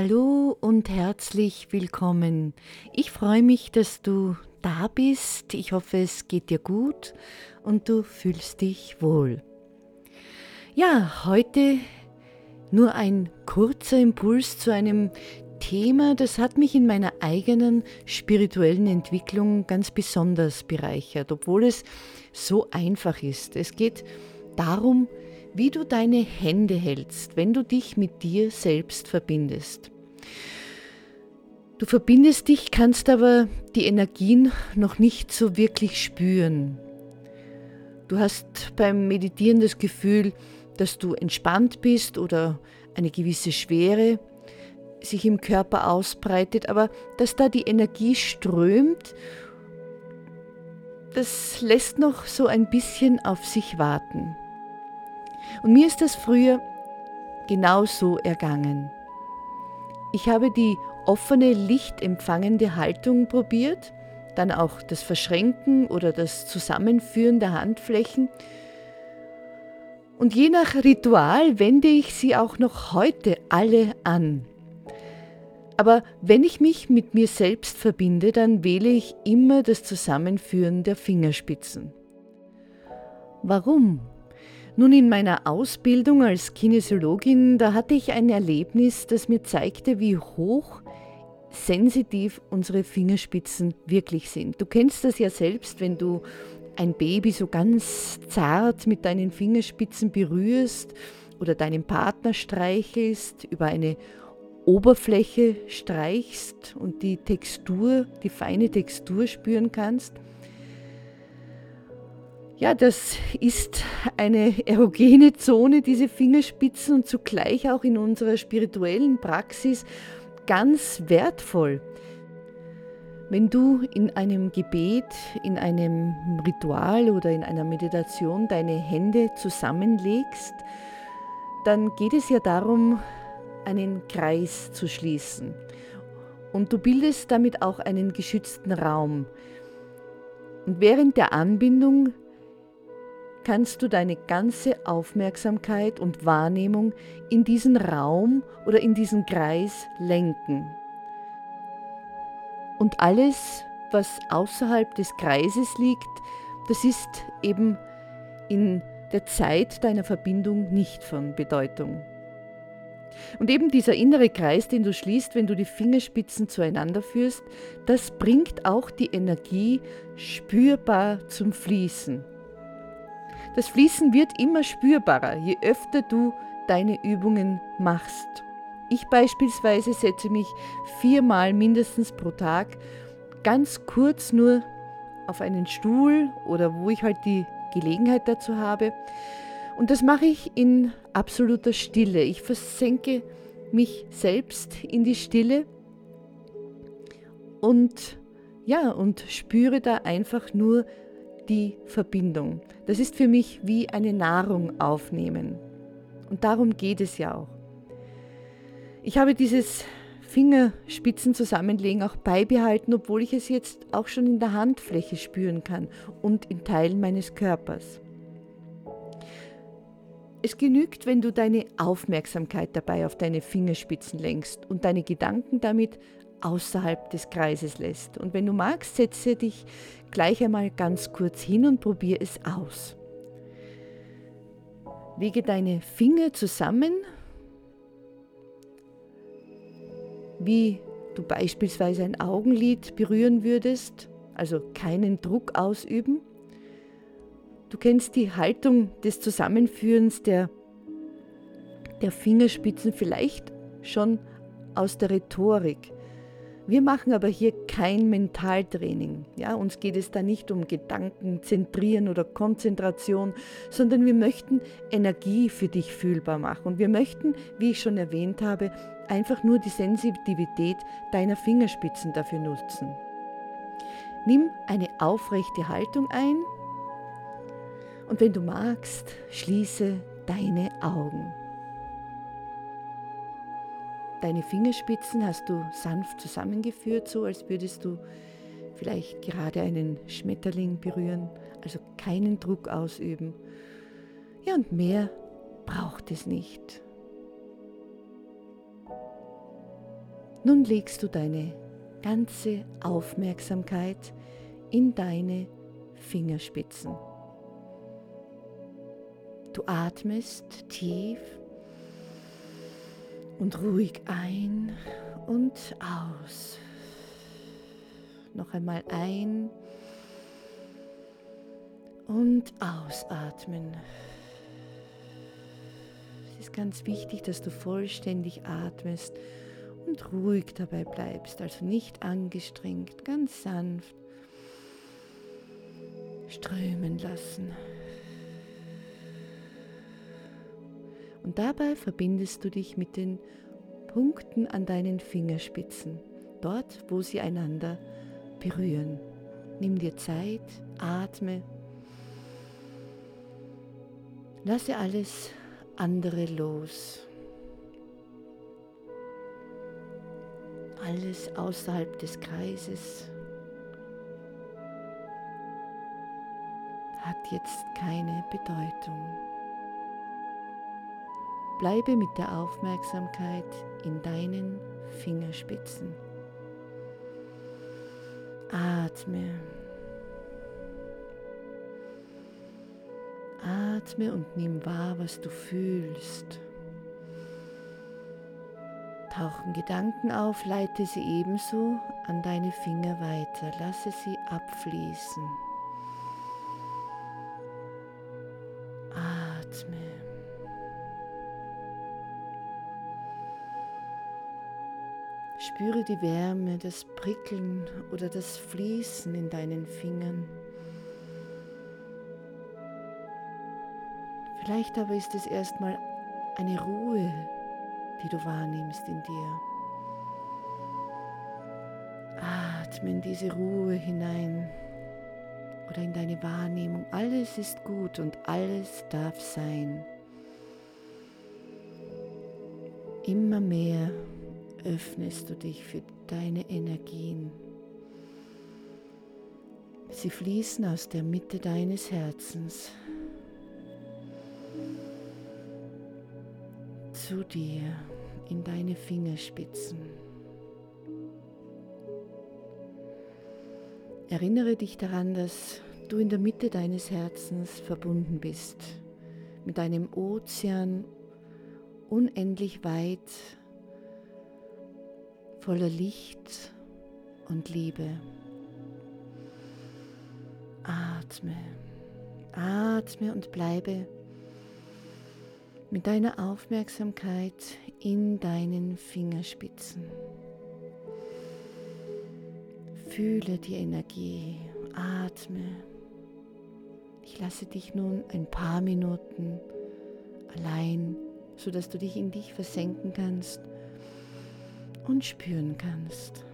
Hallo und herzlich willkommen. Ich freue mich, dass du da bist. Ich hoffe, es geht dir gut und du fühlst dich wohl. Ja, heute nur ein kurzer Impuls zu einem Thema, das hat mich in meiner eigenen spirituellen Entwicklung ganz besonders bereichert, obwohl es so einfach ist. Es geht darum, wie du deine Hände hältst, wenn du dich mit dir selbst verbindest. Du verbindest dich, kannst aber die Energien noch nicht so wirklich spüren. Du hast beim Meditieren das Gefühl, dass du entspannt bist oder eine gewisse Schwere sich im Körper ausbreitet, aber dass da die Energie strömt, das lässt noch so ein bisschen auf sich warten. Und mir ist das früher genauso ergangen. Ich habe die offene, lichtempfangende Haltung probiert, dann auch das Verschränken oder das Zusammenführen der Handflächen. Und je nach Ritual wende ich sie auch noch heute alle an. Aber wenn ich mich mit mir selbst verbinde, dann wähle ich immer das Zusammenführen der Fingerspitzen. Warum? Nun, in meiner Ausbildung als Kinesiologin, da hatte ich ein Erlebnis, das mir zeigte, wie hoch sensitiv unsere Fingerspitzen wirklich sind. Du kennst das ja selbst, wenn du ein Baby so ganz zart mit deinen Fingerspitzen berührst oder deinen Partner streichelst, über eine Oberfläche streichst und die Textur, die feine Textur spüren kannst. Ja, das ist eine erogene Zone, diese Fingerspitzen und zugleich auch in unserer spirituellen Praxis ganz wertvoll. Wenn du in einem Gebet, in einem Ritual oder in einer Meditation deine Hände zusammenlegst, dann geht es ja darum, einen Kreis zu schließen. Und du bildest damit auch einen geschützten Raum. Und während der Anbindung kannst du deine ganze Aufmerksamkeit und Wahrnehmung in diesen Raum oder in diesen Kreis lenken. Und alles, was außerhalb des Kreises liegt, das ist eben in der Zeit deiner Verbindung nicht von Bedeutung. Und eben dieser innere Kreis, den du schließt, wenn du die Fingerspitzen zueinander führst, das bringt auch die Energie spürbar zum Fließen. Das Fließen wird immer spürbarer, je öfter du deine Übungen machst. Ich beispielsweise setze mich viermal mindestens pro Tag ganz kurz nur auf einen Stuhl oder wo ich halt die Gelegenheit dazu habe und das mache ich in absoluter Stille. Ich versenke mich selbst in die Stille und ja, und spüre da einfach nur die Verbindung. Das ist für mich wie eine Nahrung aufnehmen. Und darum geht es ja auch. Ich habe dieses Fingerspitzen zusammenlegen auch beibehalten, obwohl ich es jetzt auch schon in der Handfläche spüren kann und in Teilen meines Körpers. Es genügt, wenn du deine Aufmerksamkeit dabei auf deine Fingerspitzen lenkst und deine Gedanken damit außerhalb des Kreises lässt. Und wenn du magst, setze dich gleich einmal ganz kurz hin und probiere es aus. Lege deine Finger zusammen, wie du beispielsweise ein Augenlid berühren würdest, also keinen Druck ausüben. Du kennst die Haltung des Zusammenführens der, der Fingerspitzen vielleicht schon aus der Rhetorik. Wir machen aber hier kein Mentaltraining. Ja, uns geht es da nicht um Gedanken zentrieren oder Konzentration, sondern wir möchten Energie für dich fühlbar machen. Und wir möchten, wie ich schon erwähnt habe, einfach nur die Sensitivität deiner Fingerspitzen dafür nutzen. Nimm eine aufrechte Haltung ein und wenn du magst, schließe deine Augen. Deine Fingerspitzen hast du sanft zusammengeführt, so als würdest du vielleicht gerade einen Schmetterling berühren, also keinen Druck ausüben. Ja, und mehr braucht es nicht. Nun legst du deine ganze Aufmerksamkeit in deine Fingerspitzen. Du atmest tief und ruhig ein und aus. Noch einmal ein und ausatmen. Es ist ganz wichtig, dass du vollständig atmest und ruhig dabei bleibst, also nicht angestrengt, ganz sanft strömen lassen. Und dabei verbindest du dich mit den Punkten an deinen Fingerspitzen, dort wo sie einander berühren. Nimm dir Zeit, atme, lasse alles andere los. Alles außerhalb des Kreises hat jetzt keine Bedeutung. Bleibe mit der Aufmerksamkeit in deinen Fingerspitzen. Atme. Atme und nimm wahr, was du fühlst. Tauchen Gedanken auf, leite sie ebenso an deine Finger weiter, lasse sie abfließen. Spüre die Wärme, das Prickeln oder das Fließen in deinen Fingern. Vielleicht aber ist es erstmal eine Ruhe, die du wahrnimmst in dir. Atme in diese Ruhe hinein oder in deine Wahrnehmung. Alles ist gut und alles darf sein. Immer mehr öffnest du dich für deine Energien. Sie fließen aus der Mitte deines Herzens zu dir in deine Fingerspitzen. Erinnere dich daran, dass du in der Mitte deines Herzens verbunden bist mit einem Ozean unendlich weit voller Licht und Liebe. Atme, atme und bleibe mit deiner Aufmerksamkeit in deinen Fingerspitzen. Fühle die Energie, atme. Ich lasse dich nun ein paar Minuten allein, sodass du dich in dich versenken kannst und spüren kannst.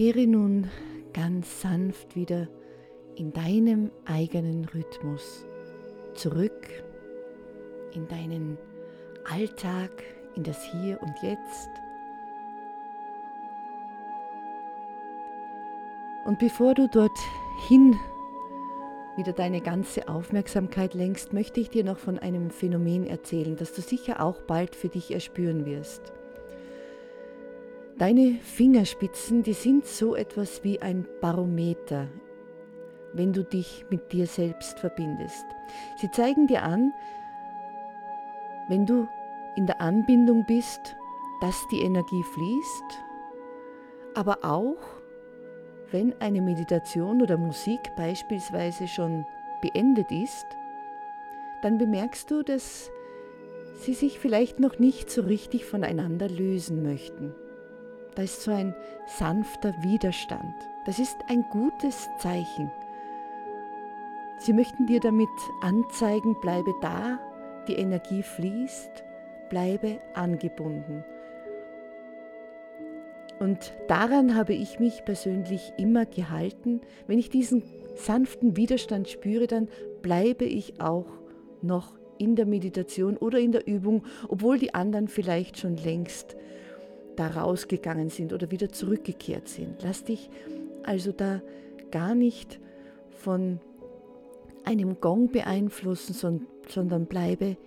Kehre nun ganz sanft wieder in deinem eigenen Rhythmus zurück in deinen Alltag, in das Hier und Jetzt. Und bevor du dorthin wieder deine ganze Aufmerksamkeit lenkst, möchte ich dir noch von einem Phänomen erzählen, das du sicher auch bald für dich erspüren wirst. Deine Fingerspitzen, die sind so etwas wie ein Barometer, wenn du dich mit dir selbst verbindest. Sie zeigen dir an, wenn du in der Anbindung bist, dass die Energie fließt, aber auch, wenn eine Meditation oder Musik beispielsweise schon beendet ist, dann bemerkst du, dass sie sich vielleicht noch nicht so richtig voneinander lösen möchten. Da ist so ein sanfter Widerstand. Das ist ein gutes Zeichen. Sie möchten dir damit anzeigen, bleibe da, die Energie fließt, bleibe angebunden. Und daran habe ich mich persönlich immer gehalten. Wenn ich diesen sanften Widerstand spüre, dann bleibe ich auch noch in der Meditation oder in der Übung, obwohl die anderen vielleicht schon längst da rausgegangen sind oder wieder zurückgekehrt sind. Lass dich also da gar nicht von einem Gong beeinflussen, sondern bleibe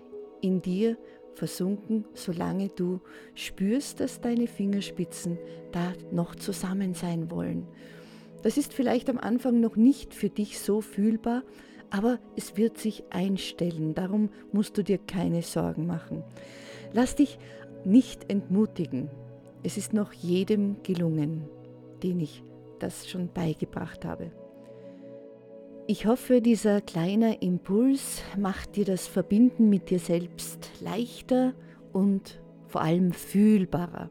in dir versunken, solange du spürst, dass deine Fingerspitzen da noch zusammen sein wollen. Das ist vielleicht am Anfang noch nicht für dich so fühlbar, aber es wird sich einstellen. Darum musst du dir keine Sorgen machen. Lass dich nicht entmutigen. Es ist noch jedem gelungen, den ich das schon beigebracht habe. Ich hoffe, dieser kleine Impuls macht dir das Verbinden mit dir selbst leichter und vor allem fühlbarer.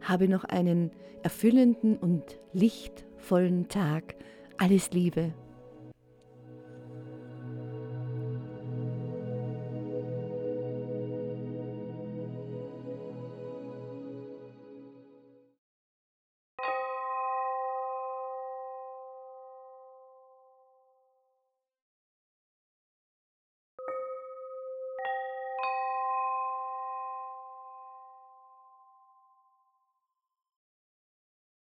Habe noch einen erfüllenden und lichtvollen Tag. Alles Liebe,